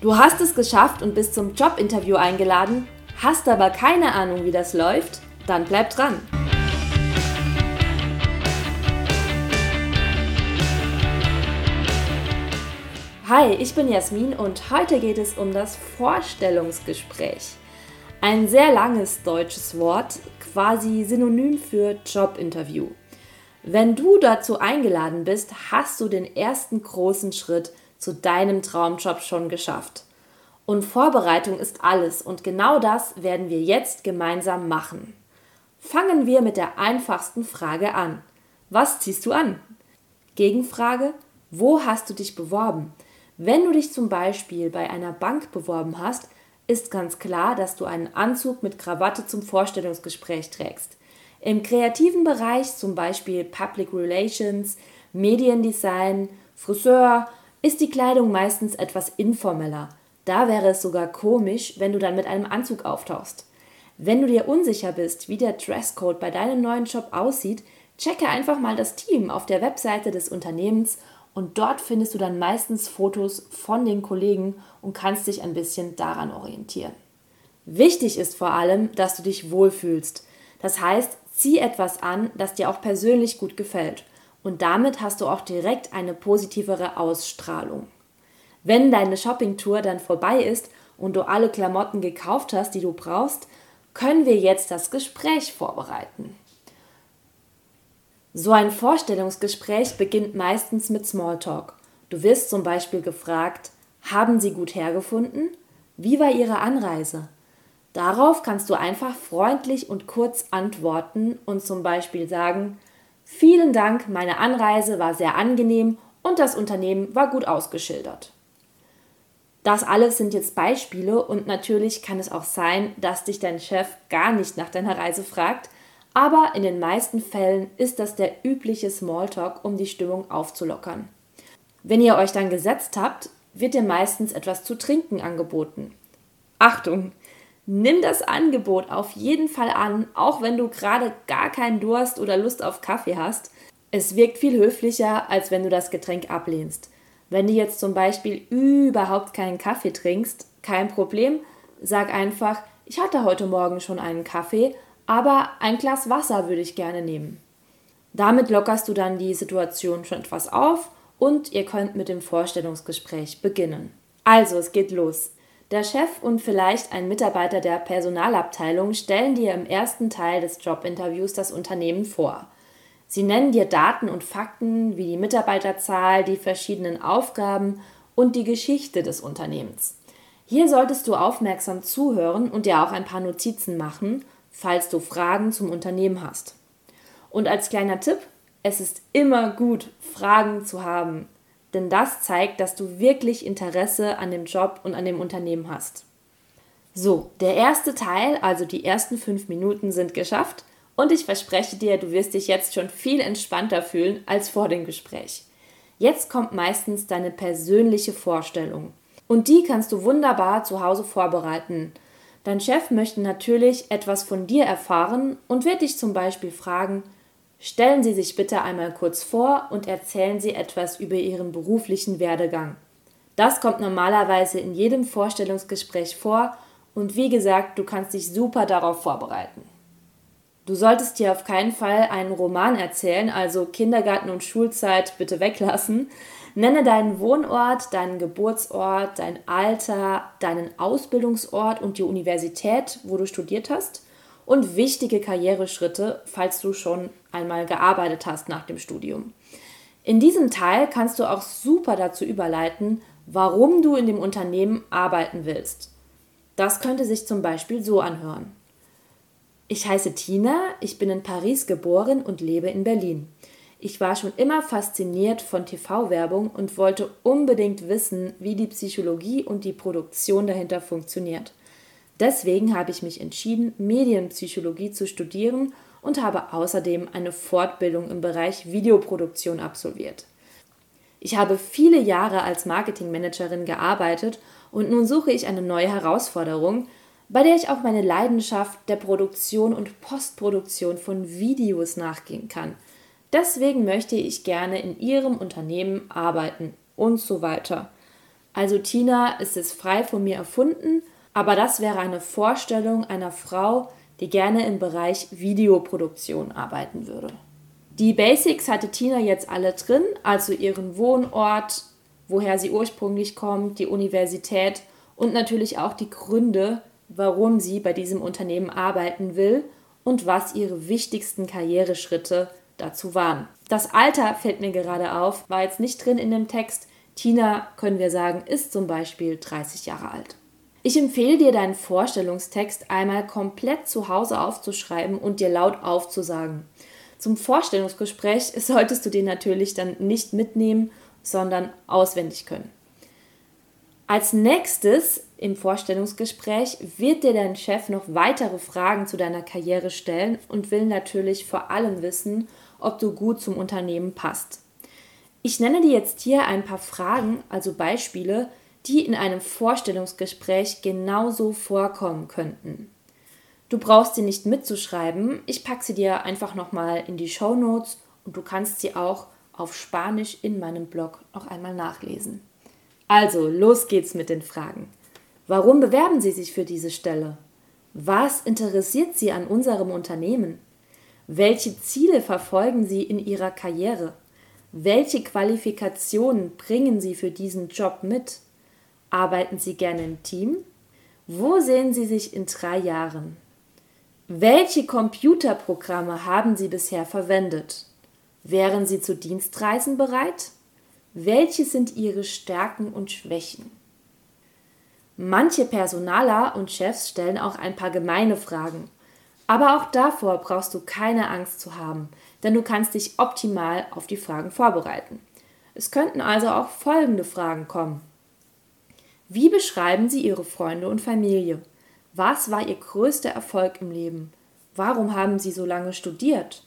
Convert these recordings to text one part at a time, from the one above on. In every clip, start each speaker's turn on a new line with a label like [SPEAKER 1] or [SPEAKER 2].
[SPEAKER 1] Du hast es geschafft und bist zum Jobinterview eingeladen, hast aber keine Ahnung, wie das läuft? Dann bleib dran. Hi, ich bin Jasmin und heute geht es um das Vorstellungsgespräch. Ein sehr langes deutsches Wort, quasi synonym für Jobinterview. Wenn du dazu eingeladen bist, hast du den ersten großen Schritt zu deinem Traumjob schon geschafft. Und Vorbereitung ist alles und genau das werden wir jetzt gemeinsam machen. Fangen wir mit der einfachsten Frage an. Was ziehst du an? Gegenfrage, wo hast du dich beworben? Wenn du dich zum Beispiel bei einer Bank beworben hast, ist ganz klar, dass du einen Anzug mit Krawatte zum Vorstellungsgespräch trägst. Im kreativen Bereich, zum Beispiel Public Relations, Mediendesign, Friseur, ist die Kleidung meistens etwas informeller. Da wäre es sogar komisch, wenn du dann mit einem Anzug auftauchst. Wenn du dir unsicher bist, wie der Dresscode bei deinem neuen Job aussieht, checke einfach mal das Team auf der Webseite des Unternehmens und dort findest du dann meistens Fotos von den Kollegen und kannst dich ein bisschen daran orientieren. Wichtig ist vor allem, dass du dich wohlfühlst. Das heißt, zieh etwas an, das dir auch persönlich gut gefällt und damit hast du auch direkt eine positivere Ausstrahlung. Wenn deine Shoppingtour dann vorbei ist und du alle Klamotten gekauft hast, die du brauchst, können wir jetzt das Gespräch vorbereiten. So ein Vorstellungsgespräch beginnt meistens mit Smalltalk. Du wirst zum Beispiel gefragt, haben Sie gut hergefunden? Wie war Ihre Anreise? Darauf kannst du einfach freundlich und kurz antworten und zum Beispiel sagen, Vielen Dank, meine Anreise war sehr angenehm und das Unternehmen war gut ausgeschildert. Das alles sind jetzt Beispiele und natürlich kann es auch sein, dass dich dein Chef gar nicht nach deiner Reise fragt, aber in den meisten Fällen ist das der übliche Smalltalk, um die Stimmung aufzulockern. Wenn ihr euch dann gesetzt habt, wird dir meistens etwas zu trinken angeboten. Achtung, Nimm das Angebot auf jeden Fall an, auch wenn du gerade gar keinen Durst oder Lust auf Kaffee hast. Es wirkt viel höflicher, als wenn du das Getränk ablehnst. Wenn du jetzt zum Beispiel überhaupt keinen Kaffee trinkst, kein Problem, sag einfach, ich hatte heute Morgen schon einen Kaffee, aber ein Glas Wasser würde ich gerne nehmen. Damit lockerst du dann die Situation schon etwas auf und ihr könnt mit dem Vorstellungsgespräch beginnen. Also, es geht los. Der Chef und vielleicht ein Mitarbeiter der Personalabteilung stellen dir im ersten Teil des Jobinterviews das Unternehmen vor. Sie nennen dir Daten und Fakten wie die Mitarbeiterzahl, die verschiedenen Aufgaben und die Geschichte des Unternehmens. Hier solltest du aufmerksam zuhören und dir auch ein paar Notizen machen, falls du Fragen zum Unternehmen hast. Und als kleiner Tipp, es ist immer gut, Fragen zu haben denn das zeigt, dass du wirklich Interesse an dem Job und an dem Unternehmen hast. So, der erste Teil, also die ersten fünf Minuten, sind geschafft und ich verspreche dir, du wirst dich jetzt schon viel entspannter fühlen als vor dem Gespräch. Jetzt kommt meistens deine persönliche Vorstellung und die kannst du wunderbar zu Hause vorbereiten. Dein Chef möchte natürlich etwas von dir erfahren und wird dich zum Beispiel fragen, Stellen Sie sich bitte einmal kurz vor und erzählen Sie etwas über Ihren beruflichen Werdegang. Das kommt normalerweise in jedem Vorstellungsgespräch vor und wie gesagt, du kannst dich super darauf vorbereiten. Du solltest dir auf keinen Fall einen Roman erzählen, also Kindergarten und Schulzeit bitte weglassen. Nenne deinen Wohnort, deinen Geburtsort, dein Alter, deinen Ausbildungsort und die Universität, wo du studiert hast und wichtige Karriereschritte, falls du schon einmal gearbeitet hast nach dem Studium. In diesem Teil kannst du auch super dazu überleiten, warum du in dem Unternehmen arbeiten willst. Das könnte sich zum Beispiel so anhören. Ich heiße Tina, ich bin in Paris geboren und lebe in Berlin. Ich war schon immer fasziniert von TV-Werbung und wollte unbedingt wissen, wie die Psychologie und die Produktion dahinter funktioniert. Deswegen habe ich mich entschieden, Medienpsychologie zu studieren und habe außerdem eine Fortbildung im Bereich Videoproduktion absolviert. Ich habe viele Jahre als Marketingmanagerin gearbeitet und nun suche ich eine neue Herausforderung, bei der ich auch meine Leidenschaft der Produktion und Postproduktion von Videos nachgehen kann. Deswegen möchte ich gerne in Ihrem Unternehmen arbeiten und so weiter. Also Tina ist es frei von mir erfunden, aber das wäre eine Vorstellung einer Frau, die gerne im Bereich Videoproduktion arbeiten würde. Die Basics hatte Tina jetzt alle drin, also ihren Wohnort, woher sie ursprünglich kommt, die Universität und natürlich auch die Gründe, warum sie bei diesem Unternehmen arbeiten will und was ihre wichtigsten Karriereschritte dazu waren. Das Alter fällt mir gerade auf, war jetzt nicht drin in dem Text. Tina, können wir sagen, ist zum Beispiel 30 Jahre alt. Ich empfehle dir, deinen Vorstellungstext einmal komplett zu Hause aufzuschreiben und dir laut aufzusagen. Zum Vorstellungsgespräch solltest du den natürlich dann nicht mitnehmen, sondern auswendig können. Als nächstes im Vorstellungsgespräch wird dir dein Chef noch weitere Fragen zu deiner Karriere stellen und will natürlich vor allem wissen, ob du gut zum Unternehmen passt. Ich nenne dir jetzt hier ein paar Fragen, also Beispiele, die in einem Vorstellungsgespräch genauso vorkommen könnten. Du brauchst sie nicht mitzuschreiben, ich packe sie dir einfach nochmal in die Show Notes und du kannst sie auch auf Spanisch in meinem Blog noch einmal nachlesen. Also, los geht's mit den Fragen. Warum bewerben Sie sich für diese Stelle? Was interessiert Sie an unserem Unternehmen? Welche Ziele verfolgen Sie in Ihrer Karriere? Welche Qualifikationen bringen Sie für diesen Job mit? Arbeiten Sie gerne im Team? Wo sehen Sie sich in drei Jahren? Welche Computerprogramme haben Sie bisher verwendet? Wären Sie zu Dienstreisen bereit? Welche sind Ihre Stärken und Schwächen? Manche Personaler und Chefs stellen auch ein paar gemeine Fragen. Aber auch davor brauchst du keine Angst zu haben, denn du kannst dich optimal auf die Fragen vorbereiten. Es könnten also auch folgende Fragen kommen. Wie beschreiben Sie Ihre Freunde und Familie? Was war Ihr größter Erfolg im Leben? Warum haben Sie so lange studiert?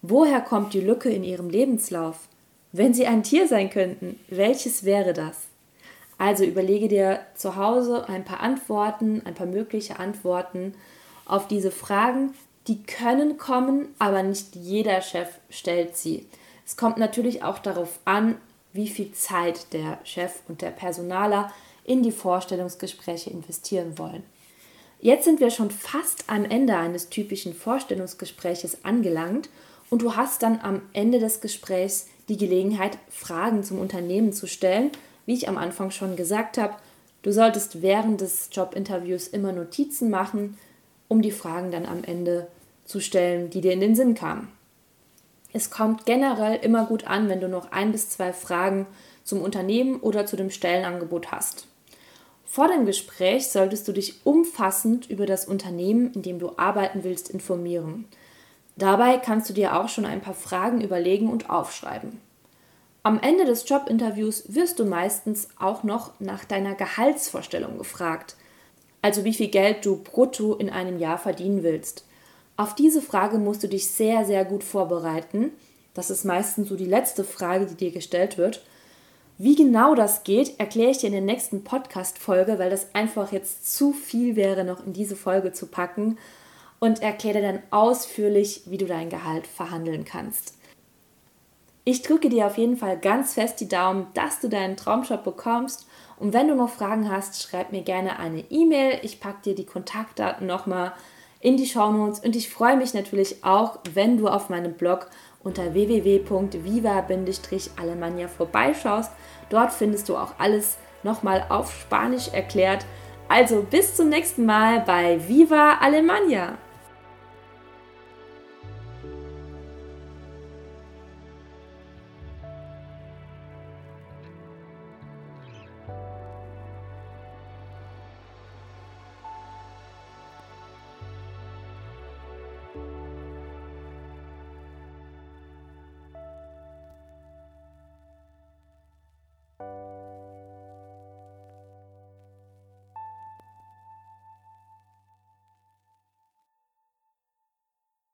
[SPEAKER 1] Woher kommt die Lücke in Ihrem Lebenslauf? Wenn Sie ein Tier sein könnten, welches wäre das? Also überlege dir zu Hause ein paar Antworten, ein paar mögliche Antworten auf diese Fragen. Die können kommen, aber nicht jeder Chef stellt sie. Es kommt natürlich auch darauf an, wie viel Zeit der Chef und der Personaler in die Vorstellungsgespräche investieren wollen. Jetzt sind wir schon fast am Ende eines typischen Vorstellungsgespräches angelangt und du hast dann am Ende des Gesprächs die Gelegenheit, Fragen zum Unternehmen zu stellen. Wie ich am Anfang schon gesagt habe, du solltest während des Jobinterviews immer Notizen machen, um die Fragen dann am Ende zu stellen, die dir in den Sinn kamen. Es kommt generell immer gut an, wenn du noch ein bis zwei Fragen zum Unternehmen oder zu dem Stellenangebot hast. Vor dem Gespräch solltest du dich umfassend über das Unternehmen, in dem du arbeiten willst, informieren. Dabei kannst du dir auch schon ein paar Fragen überlegen und aufschreiben. Am Ende des Jobinterviews wirst du meistens auch noch nach deiner Gehaltsvorstellung gefragt, also wie viel Geld du brutto in einem Jahr verdienen willst. Auf diese Frage musst du dich sehr, sehr gut vorbereiten. Das ist meistens so die letzte Frage, die dir gestellt wird. Wie genau das geht, erkläre ich dir in der nächsten Podcast-Folge, weil das einfach jetzt zu viel wäre, noch in diese Folge zu packen und erkläre dann ausführlich, wie du dein Gehalt verhandeln kannst. Ich drücke dir auf jeden Fall ganz fest die Daumen, dass du deinen Traumjob bekommst. Und wenn du noch Fragen hast, schreib mir gerne eine E-Mail. Ich packe dir die Kontaktdaten nochmal in die Shownotes und ich freue mich natürlich auch, wenn du auf meinem Blog unter www.viva-alemania vorbeischaust. Dort findest du auch alles nochmal auf Spanisch erklärt. Also bis zum nächsten Mal bei Viva Alemania!